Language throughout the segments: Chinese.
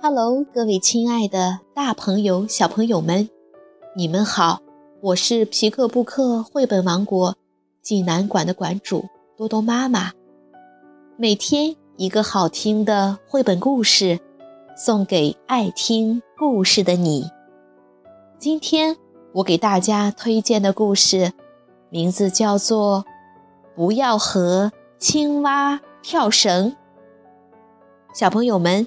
Hello，各位亲爱的大朋友、小朋友们，你们好！我是皮克布克绘本王国济南馆的馆主多多妈妈。每天一个好听的绘本故事，送给爱听故事的你。今天我给大家推荐的故事，名字叫做《不要和青蛙跳绳》。小朋友们。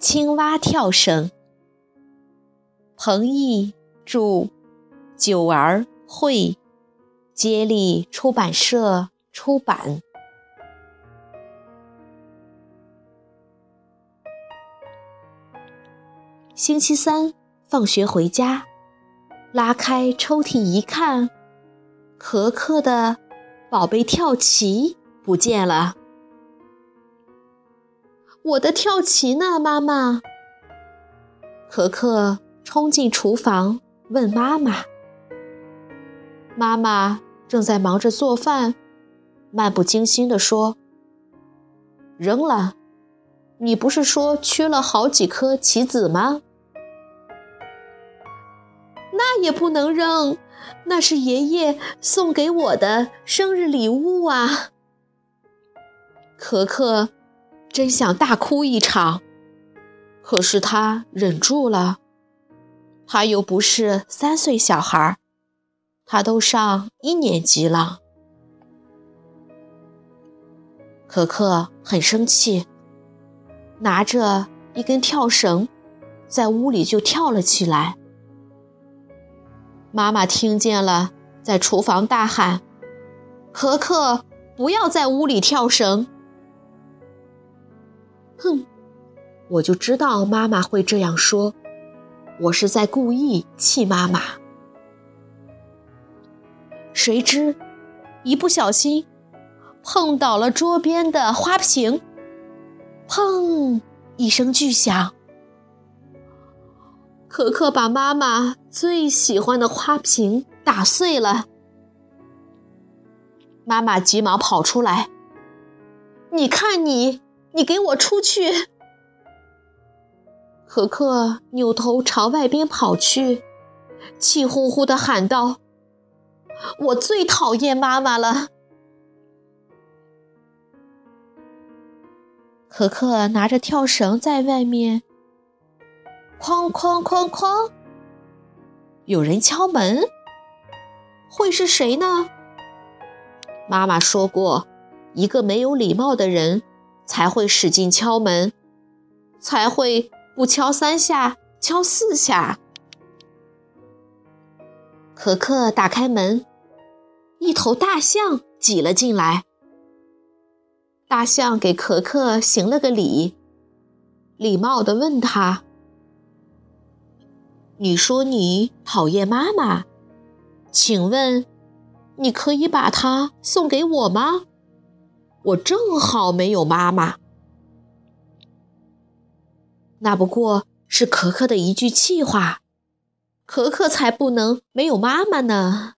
青蛙跳绳，彭毅著，九儿绘，接力出版社出版。星期三放学回家，拉开抽屉一看，可可的宝贝跳棋不见了。我的跳棋呢，妈妈？可可冲进厨房问妈妈。妈妈正在忙着做饭，漫不经心地说：“扔了。你不是说缺了好几颗棋子吗？那也不能扔，那是爷爷送给我的生日礼物啊。”可可。真想大哭一场，可是他忍住了。他又不是三岁小孩，他都上一年级了。可可很生气，拿着一根跳绳，在屋里就跳了起来。妈妈听见了，在厨房大喊：“可可，不要在屋里跳绳！”哼，我就知道妈妈会这样说，我是在故意气妈妈。谁知一不小心碰倒了桌边的花瓶，砰一声巨响，可可把妈妈最喜欢的花瓶打碎了。妈妈急忙跑出来，你看你。你给我出去！可可扭头朝外边跑去，气呼呼地喊道：“我最讨厌妈妈了！”可可拿着跳绳在外面，哐哐哐哐，有人敲门，会是谁呢？妈妈说过，一个没有礼貌的人。才会使劲敲门，才会不敲三下，敲四下。可可打开门，一头大象挤了进来。大象给可可行了个礼，礼貌地问他：“你说你讨厌妈妈，请问，你可以把它送给我吗？”我正好没有妈妈，那不过是可可的一句气话，可可才不能没有妈妈呢。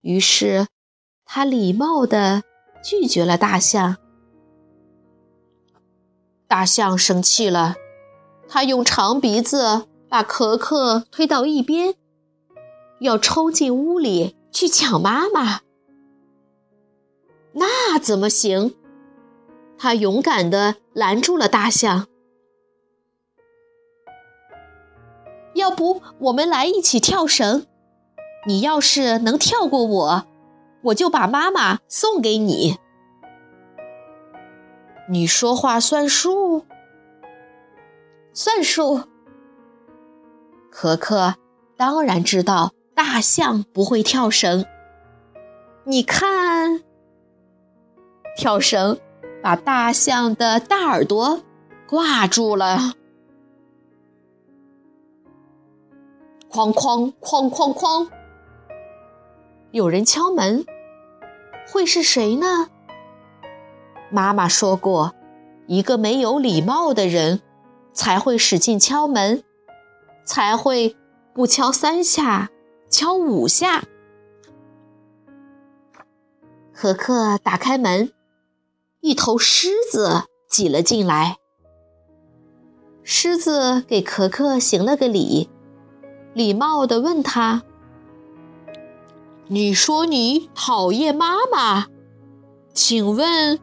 于是，他礼貌地拒绝了大象。大象生气了，他用长鼻子把可可推到一边，要冲进屋里去抢妈妈。那怎么行？他勇敢地拦住了大象。要不我们来一起跳绳？你要是能跳过我，我就把妈妈送给你。你说话算数？算数。可可当然知道大象不会跳绳。你看。跳绳把大象的大耳朵挂住了。哐哐哐哐哐，有人敲门，会是谁呢？妈妈说过，一个没有礼貌的人才会使劲敲门，才会不敲三下，敲五下。可可打开门，一头狮子挤了进来。狮子给可可行了个礼，礼貌地问他：“你说你讨厌妈妈，请问？”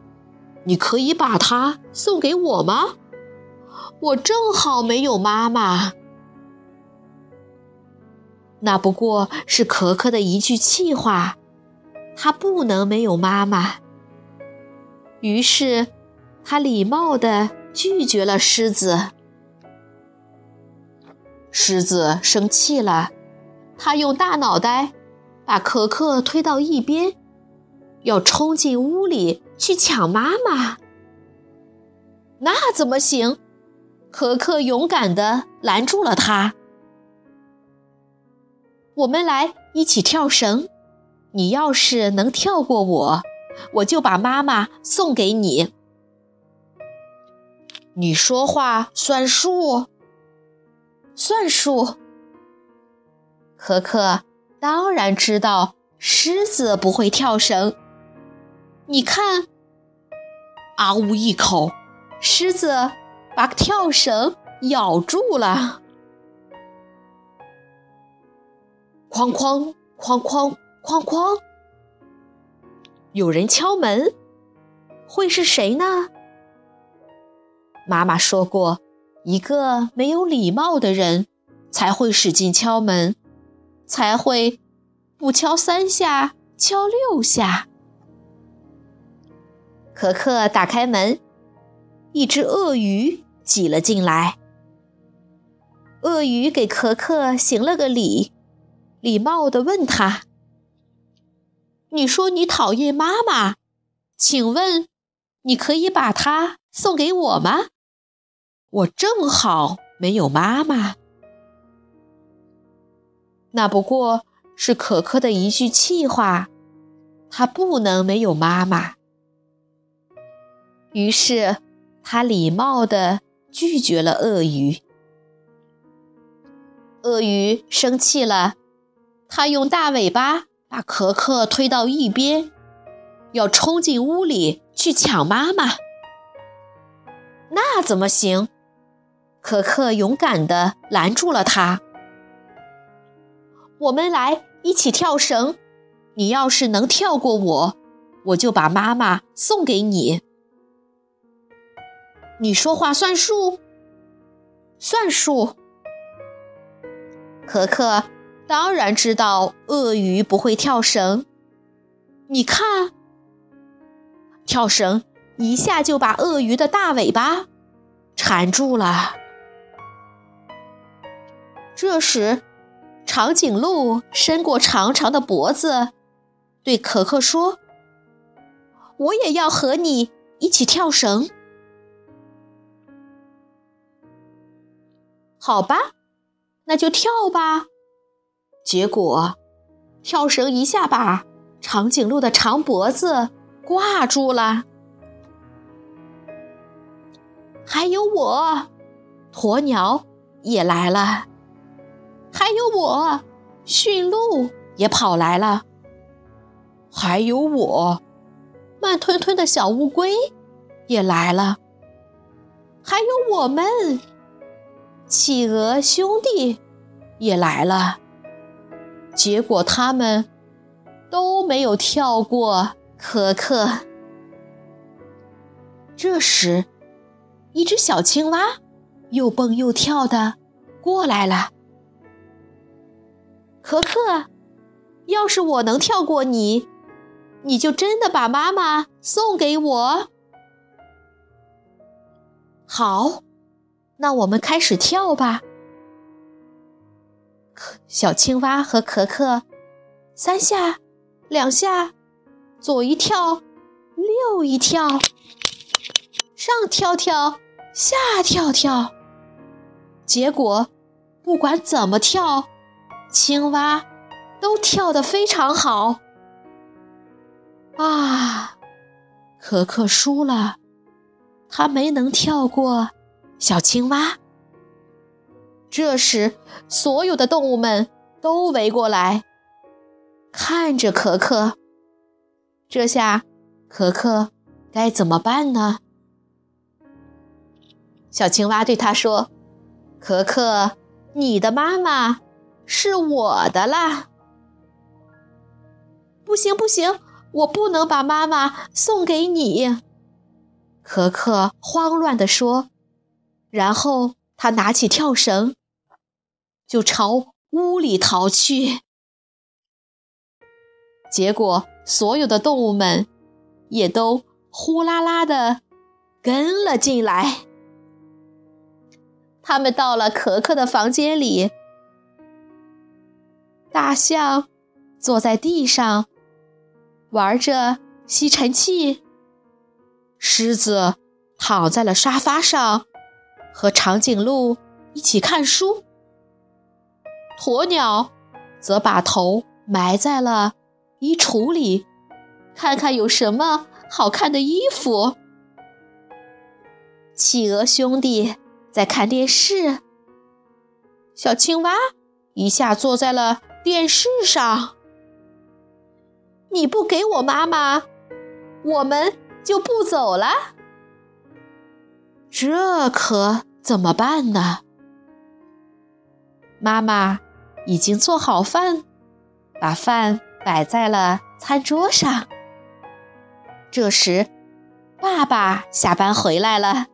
你可以把它送给我吗？我正好没有妈妈。那不过是可可的一句气话，他不能没有妈妈。于是，他礼貌地拒绝了狮子。狮子生气了，他用大脑袋把可可推到一边。要冲进屋里去抢妈妈，那怎么行？可可勇敢地拦住了他。我们来一起跳绳，你要是能跳过我，我就把妈妈送给你。你说话算数，算数。可可当然知道狮子不会跳绳。你看，啊呜一口，狮子把跳绳咬住了。哐哐哐哐哐哐，有人敲门，会是谁呢？妈妈说过，一个没有礼貌的人才会使劲敲门，才会不敲三下，敲六下。可可打开门，一只鳄鱼挤了进来。鳄鱼给可可行了个礼，礼貌地问他：“你说你讨厌妈妈，请问你可以把它送给我吗？我正好没有妈妈。”那不过是可可的一句气话，他不能没有妈妈。于是，他礼貌地拒绝了鳄鱼。鳄鱼生气了，他用大尾巴把可可推到一边，要冲进屋里去抢妈妈。那怎么行？可可勇敢地拦住了他。我们来一起跳绳，你要是能跳过我，我就把妈妈送给你。你说话算数，算数。可可当然知道鳄鱼不会跳绳，你看，跳绳一下就把鳄鱼的大尾巴缠住了。这时，长颈鹿伸过长长的脖子，对可可说：“我也要和你一起跳绳。”好吧，那就跳吧。结果，跳绳一下把长颈鹿的长脖子挂住了。还有我，鸵鸟也来了。还有我，驯鹿也跑来了。还有我，慢吞吞的小乌龟也来了。还有我们。企鹅兄弟也来了，结果他们都没有跳过可可。这时，一只小青蛙又蹦又跳的过来了。可可，要是我能跳过你，你就真的把妈妈送给我。好。那我们开始跳吧。小青蛙和可可，三下，两下，左一跳，右一跳，上跳跳，下跳跳。结果，不管怎么跳，青蛙都跳得非常好。啊，可可输了，他没能跳过小青蛙。这时，所有的动物们都围过来，看着可可。这下，可可该怎么办呢？小青蛙对他说：“可可，你的妈妈是我的啦！”不行，不行，我不能把妈妈送给你。”可可慌乱地说，然后他拿起跳绳。就朝屋里逃去，结果所有的动物们也都呼啦啦的跟了进来。他们到了可可的房间里，大象坐在地上玩着吸尘器，狮子躺在了沙发上，和长颈鹿一起看书。鸵鸟则把头埋在了衣橱里，看看有什么好看的衣服。企鹅兄弟在看电视，小青蛙一下坐在了电视上。你不给我妈妈，我们就不走了。这可怎么办呢？妈妈。已经做好饭，把饭摆在了餐桌上。这时，爸爸下班回来了，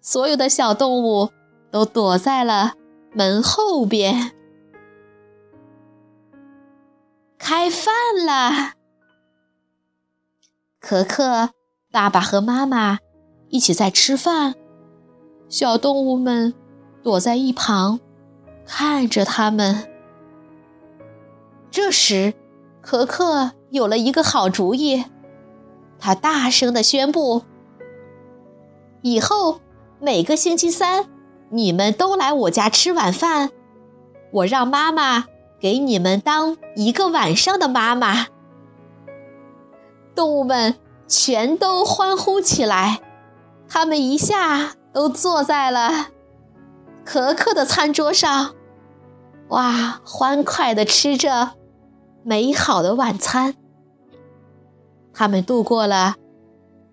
所有的小动物都躲在了门后边。开饭了，可可、爸爸和妈妈一起在吃饭，小动物们躲在一旁。看着他们，这时，可可有了一个好主意。他大声的宣布：“以后每个星期三，你们都来我家吃晚饭，我让妈妈给你们当一个晚上的妈妈。”动物们全都欢呼起来，他们一下都坐在了。可可的餐桌上，哇，欢快地吃着美好的晚餐。他们度过了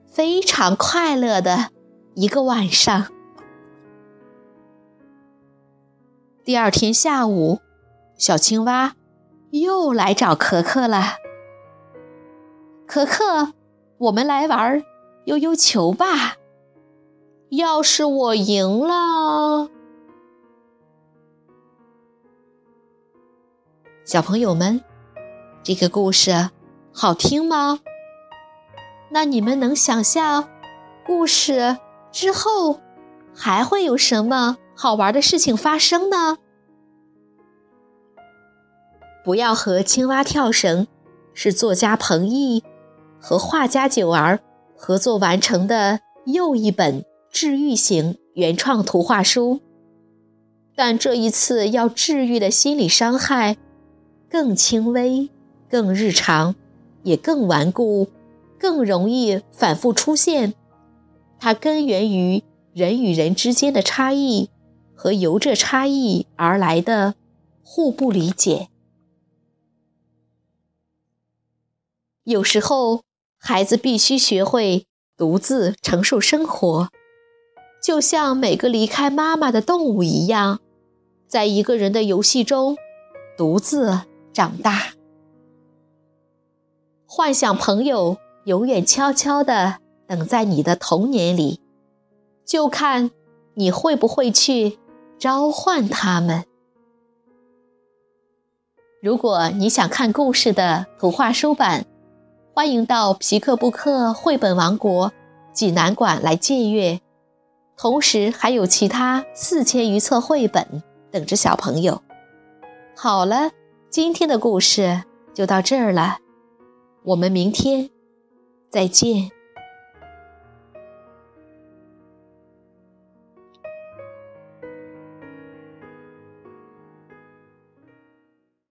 非常快乐的一个晚上。第二天下午，小青蛙又来找可可了。可可，我们来玩悠悠球吧。要是我赢了。小朋友们，这个故事好听吗？那你们能想象故事之后还会有什么好玩的事情发生呢？不要和青蛙跳绳是作家彭毅和画家九儿合作完成的又一本治愈型原创图画书，但这一次要治愈的心理伤害。更轻微、更日常，也更顽固，更容易反复出现。它根源于人与人之间的差异和由这差异而来的互不理解。有时候，孩子必须学会独自承受生活，就像每个离开妈妈的动物一样，在一个人的游戏中独自。长大，幻想朋友永远悄悄地等在你的童年里，就看你会不会去召唤他们。如果你想看故事的图画书版，欢迎到皮克布克绘本王国济南馆来借阅，同时还有其他四千余册绘本等着小朋友。好了。今天的故事就到这儿了，我们明天再见。